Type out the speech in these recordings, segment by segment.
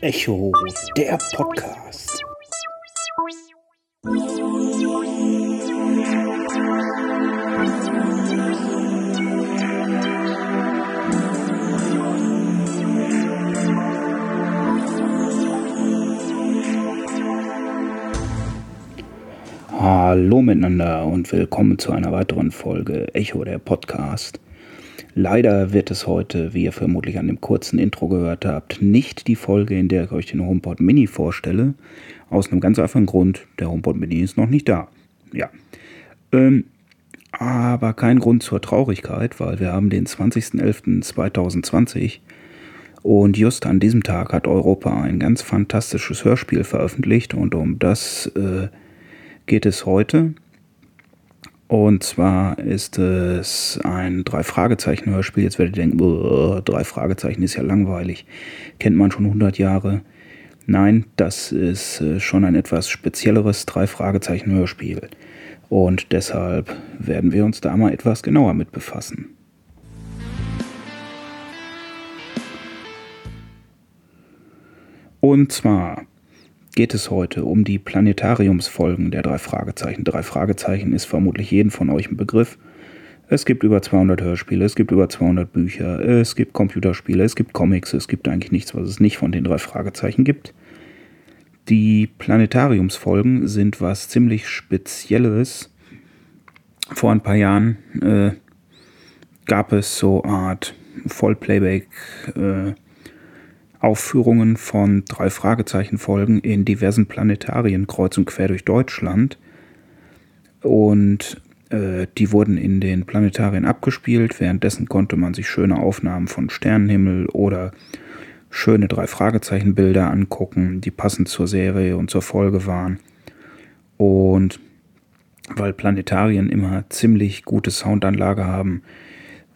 Echo, der Podcast. Hallo miteinander und willkommen zu einer weiteren Folge Echo der Podcast. Leider wird es heute, wie ihr vermutlich an dem kurzen Intro gehört habt, nicht die Folge, in der ich euch den HomePod Mini vorstelle. Aus einem ganz einfachen Grund, der HomePod Mini ist noch nicht da. Ja. Ähm, aber kein Grund zur Traurigkeit, weil wir haben den 20.11.2020 und just an diesem Tag hat Europa ein ganz fantastisches Hörspiel veröffentlicht und um das äh, geht es heute. Und zwar ist es ein Drei-Fragezeichen-Hörspiel. Jetzt werdet ihr denken, drei Fragezeichen ist ja langweilig. Kennt man schon 100 Jahre. Nein, das ist äh, schon ein etwas spezielleres Drei-Fragezeichen-Hörspiel. Und deshalb werden wir uns da mal etwas genauer mit befassen. Und zwar geht es heute um die Planetariumsfolgen der drei Fragezeichen. Drei Fragezeichen ist vermutlich jeden von euch ein Begriff. Es gibt über 200 Hörspiele, es gibt über 200 Bücher, es gibt Computerspiele, es gibt Comics, es gibt eigentlich nichts, was es nicht von den drei Fragezeichen gibt. Die Planetariumsfolgen sind was ziemlich Spezielles. Vor ein paar Jahren äh, gab es so eine Art Vollplayback äh, Aufführungen von drei Fragezeichen-Folgen in diversen Planetarien kreuz und quer durch Deutschland. Und äh, die wurden in den Planetarien abgespielt. Währenddessen konnte man sich schöne Aufnahmen von Sternenhimmel oder schöne drei Fragezeichen-Bilder angucken, die passend zur Serie und zur Folge waren. Und weil Planetarien immer ziemlich gute Soundanlage haben,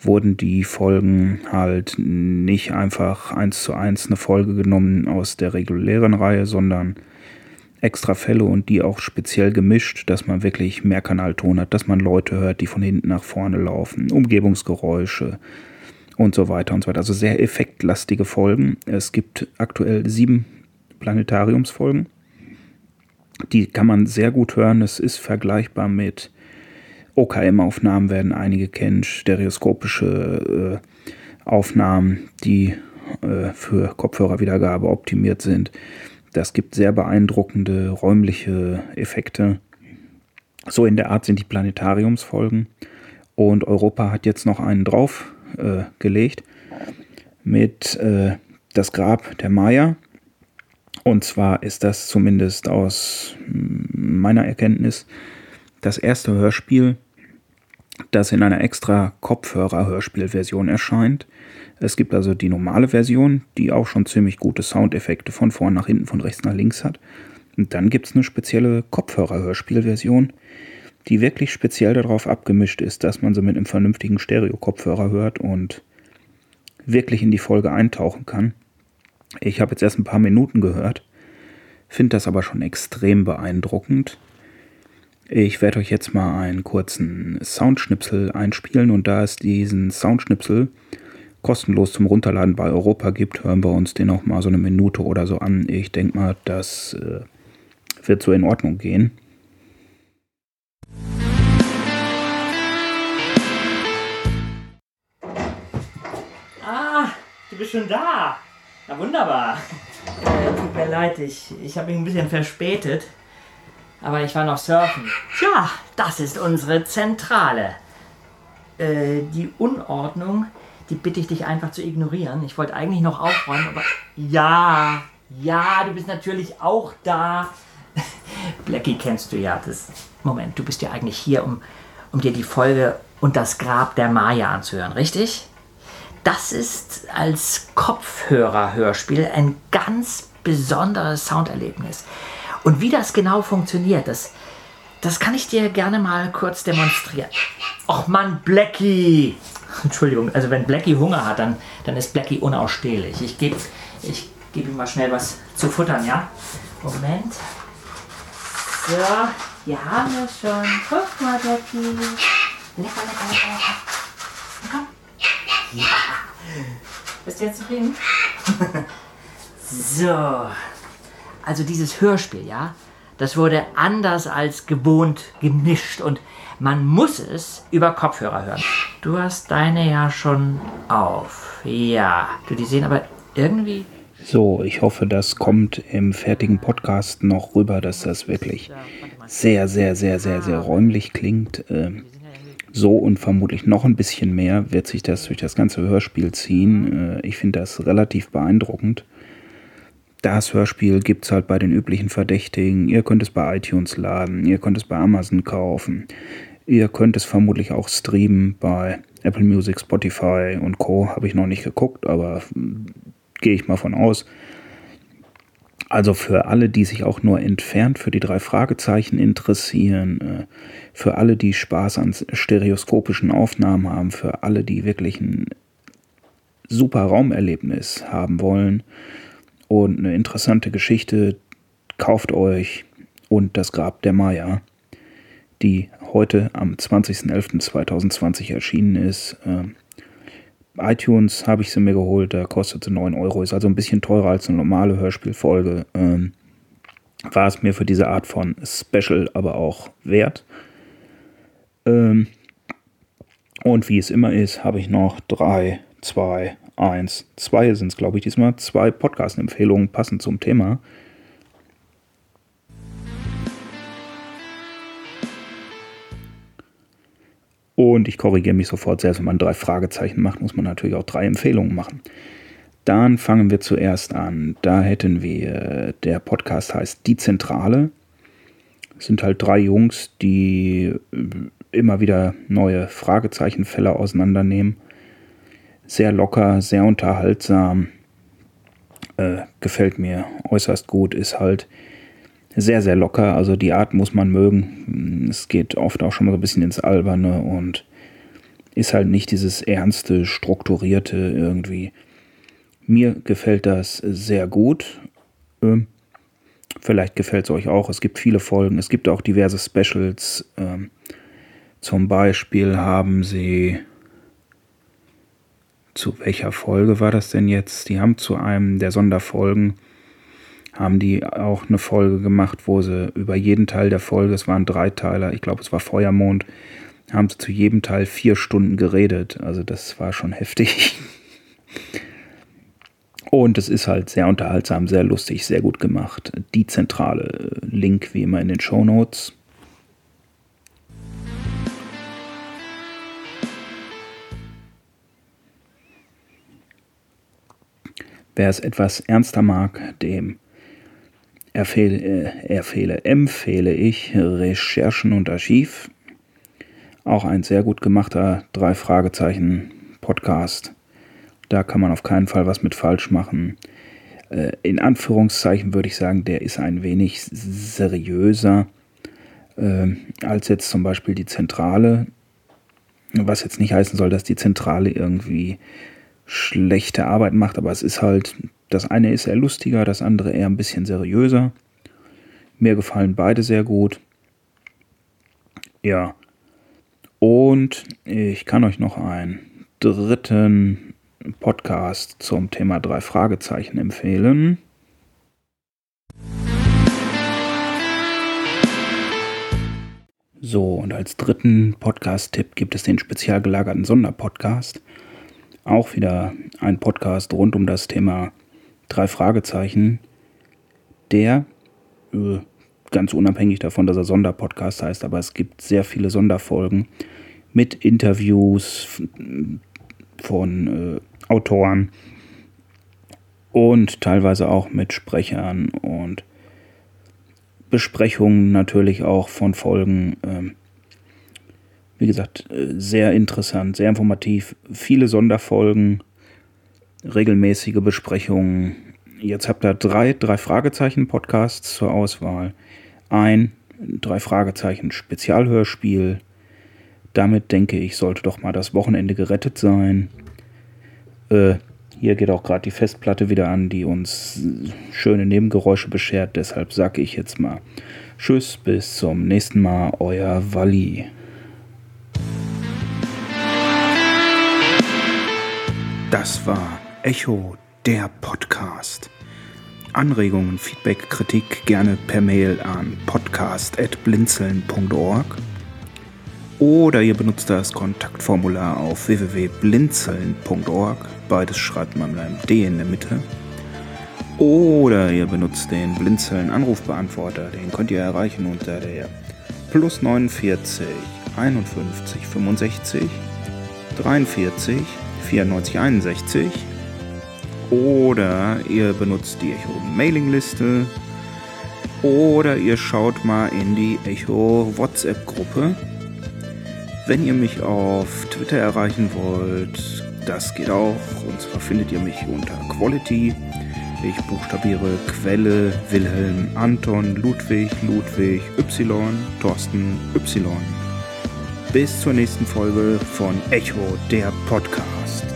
wurden die Folgen halt nicht einfach eins zu eins eine Folge genommen aus der regulären Reihe, sondern extra Fälle und die auch speziell gemischt, dass man wirklich Mehrkanalton hat, dass man Leute hört, die von hinten nach vorne laufen, Umgebungsgeräusche und so weiter und so weiter. Also sehr effektlastige Folgen. Es gibt aktuell sieben Planetariumsfolgen. Die kann man sehr gut hören. Es ist vergleichbar mit OKM-Aufnahmen werden einige kennen, stereoskopische äh, Aufnahmen, die äh, für Kopfhörerwiedergabe optimiert sind. Das gibt sehr beeindruckende räumliche Effekte. So in der Art sind die Planetariumsfolgen. Und Europa hat jetzt noch einen drauf äh, gelegt mit äh, das Grab der Maya. Und zwar ist das zumindest aus meiner Erkenntnis das erste Hörspiel, das in einer extra Kopfhörer-Hörspielversion erscheint. Es gibt also die normale Version, die auch schon ziemlich gute Soundeffekte von vorn nach hinten, von rechts nach links hat. Und dann gibt es eine spezielle Kopfhörer-Hörspielversion, die wirklich speziell darauf abgemischt ist, dass man sie mit einem vernünftigen Stereo-Kopfhörer hört und wirklich in die Folge eintauchen kann. Ich habe jetzt erst ein paar Minuten gehört, finde das aber schon extrem beeindruckend. Ich werde euch jetzt mal einen kurzen Soundschnipsel einspielen und da es diesen Soundschnipsel kostenlos zum Runterladen bei Europa gibt, hören wir uns den auch mal so eine Minute oder so an. Ich denke mal, das äh, wird so in Ordnung gehen. Ah, du bist schon da. Na wunderbar. Äh, tut mir leid, ich, ich habe mich ein bisschen verspätet. Aber ich war noch surfen. Tja, das ist unsere Zentrale. Äh, die Unordnung, die bitte ich dich einfach zu ignorieren. Ich wollte eigentlich noch aufräumen, aber. Ja, ja, du bist natürlich auch da. Blackie kennst du ja. Das Moment, du bist ja eigentlich hier, um, um dir die Folge und das Grab der Maya anzuhören, richtig? Das ist als Kopfhörer-Hörspiel ein ganz besonderes Sounderlebnis. Und wie das genau funktioniert, das, das kann ich dir gerne mal kurz demonstrieren. Och Mann, Blackie! Entschuldigung, also wenn Blackie Hunger hat, dann, dann ist Blackie unausstehlich. Ich gebe ich geb ihm mal schnell was zu futtern, ja? Moment. So, hier haben wir schon. Guck mal, Blackie. Lecker, lecker, lecker. Komm. Ja. Bist du jetzt zufrieden? so. Also dieses Hörspiel, ja, das wurde anders als gewohnt gemischt und man muss es über Kopfhörer hören. Du hast deine ja schon auf. Ja. Du, die sehen aber irgendwie. So, ich hoffe, das kommt im fertigen Podcast noch rüber, dass das wirklich sehr, sehr, sehr, sehr, sehr räumlich klingt. Ähm, so und vermutlich noch ein bisschen mehr wird sich das durch das ganze Hörspiel ziehen. Äh, ich finde das relativ beeindruckend. Das Hörspiel gibt es halt bei den üblichen Verdächtigen. Ihr könnt es bei iTunes laden, ihr könnt es bei Amazon kaufen. Ihr könnt es vermutlich auch streamen bei Apple Music, Spotify und Co. Habe ich noch nicht geguckt, aber hm, gehe ich mal von aus. Also für alle, die sich auch nur entfernt für die drei Fragezeichen interessieren, äh, für alle, die Spaß an stereoskopischen Aufnahmen haben, für alle, die wirklich ein super Raumerlebnis haben wollen und eine interessante Geschichte, kauft euch und das Grab der Maya, die heute am 20.11.2020 erschienen ist. Äh, iTunes habe ich sie mir geholt, da kostet sie 9 Euro, ist also ein bisschen teurer als eine normale Hörspielfolge. Ähm, war es mir für diese Art von Special aber auch wert. Ähm, und wie es immer ist, habe ich noch 3, 2, 1, 2 sind es, glaube ich, diesmal, zwei Podcast-Empfehlungen passend zum Thema. Und ich korrigiere mich sofort, selbst wenn man drei Fragezeichen macht, muss man natürlich auch drei Empfehlungen machen. Dann fangen wir zuerst an. Da hätten wir, der Podcast heißt Die Zentrale. Es sind halt drei Jungs, die äh, immer wieder neue Fragezeichenfälle auseinandernehmen. Sehr locker, sehr unterhaltsam. Äh, gefällt mir äußerst gut. Ist halt sehr, sehr locker. Also die Art muss man mögen. Es geht oft auch schon mal so ein bisschen ins Alberne und ist halt nicht dieses ernste, strukturierte irgendwie. Mir gefällt das sehr gut. Ähm, vielleicht gefällt es euch auch. Es gibt viele Folgen. Es gibt auch diverse Specials. Ähm, zum Beispiel haben sie. Zu welcher Folge war das denn jetzt? Die haben zu einem der Sonderfolgen haben die auch eine Folge gemacht, wo sie über jeden Teil der Folge, es waren drei Teiler, ich glaube es war Feuermond, haben sie zu jedem Teil vier Stunden geredet. Also das war schon heftig. Und es ist halt sehr unterhaltsam, sehr lustig, sehr gut gemacht. Die zentrale Link wie immer in den Show Notes. Wer es etwas ernster mag, dem Erfehle, äh, erfehle, empfehle ich Recherchen und Archiv. Auch ein sehr gut gemachter drei Fragezeichen Podcast. Da kann man auf keinen Fall was mit falsch machen. Äh, in Anführungszeichen würde ich sagen, der ist ein wenig seriöser äh, als jetzt zum Beispiel die Zentrale. Was jetzt nicht heißen soll, dass die Zentrale irgendwie schlechte Arbeit macht, aber es ist halt das eine ist eher lustiger, das andere eher ein bisschen seriöser. Mir gefallen beide sehr gut. Ja. Und ich kann euch noch einen dritten Podcast zum Thema drei Fragezeichen empfehlen. So, und als dritten Podcast-Tipp gibt es den spezial gelagerten Sonderpodcast. Auch wieder ein Podcast rund um das Thema drei Fragezeichen, der äh, ganz unabhängig davon, dass er Sonderpodcast heißt, aber es gibt sehr viele Sonderfolgen mit Interviews von äh, Autoren und teilweise auch mit Sprechern und Besprechungen natürlich auch von Folgen. Ähm, wie gesagt, äh, sehr interessant, sehr informativ. Viele Sonderfolgen regelmäßige Besprechungen. Jetzt habt ihr drei, drei Fragezeichen-Podcasts zur Auswahl. Ein drei Fragezeichen Spezialhörspiel. Damit denke ich, sollte doch mal das Wochenende gerettet sein. Äh, hier geht auch gerade die Festplatte wieder an, die uns schöne Nebengeräusche beschert. Deshalb sage ich jetzt mal Tschüss, bis zum nächsten Mal, euer Walli. Das war Echo, der Podcast. Anregungen, Feedback, Kritik gerne per Mail an podcast.blinzeln.org oder ihr benutzt das Kontaktformular auf www.blinzeln.org. Beides schreibt man mit einem D in der Mitte. Oder ihr benutzt den Blinzeln Anrufbeantworter. Den könnt ihr erreichen unter der plus 49 51 65 43 94 61. Oder ihr benutzt die Echo Mailingliste. Oder ihr schaut mal in die Echo WhatsApp Gruppe. Wenn ihr mich auf Twitter erreichen wollt, das geht auch. Und zwar findet ihr mich unter Quality. Ich buchstabiere Quelle, Wilhelm, Anton, Ludwig, Ludwig, Y, Thorsten, Y. Bis zur nächsten Folge von Echo, der Podcast.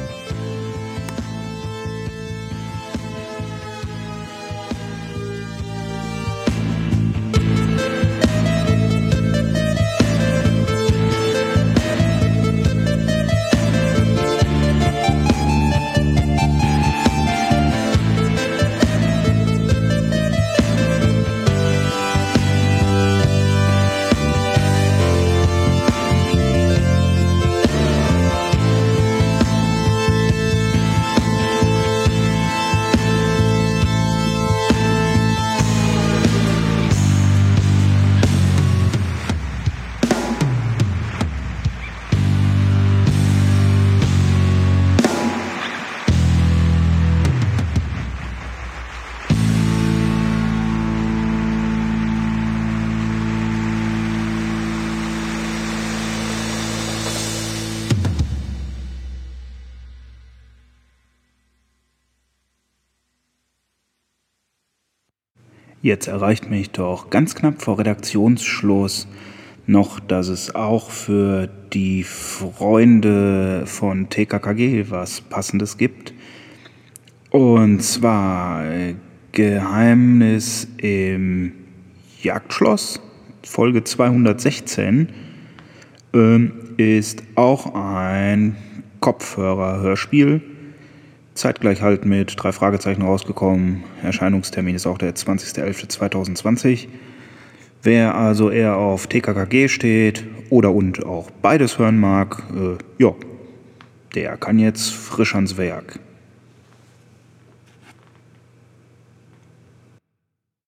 Jetzt erreicht mich doch ganz knapp vor Redaktionsschluss noch, dass es auch für die Freunde von TKKG was Passendes gibt. Und zwar äh, Geheimnis im Jagdschloss, Folge 216, ähm, ist auch ein Kopfhörer-Hörspiel zeitgleich halt mit drei Fragezeichen rausgekommen. Erscheinungstermin ist auch der 20.11.2020. Wer also eher auf TKKG steht oder und auch beides hören mag, äh, ja, der kann jetzt frisch ans Werk.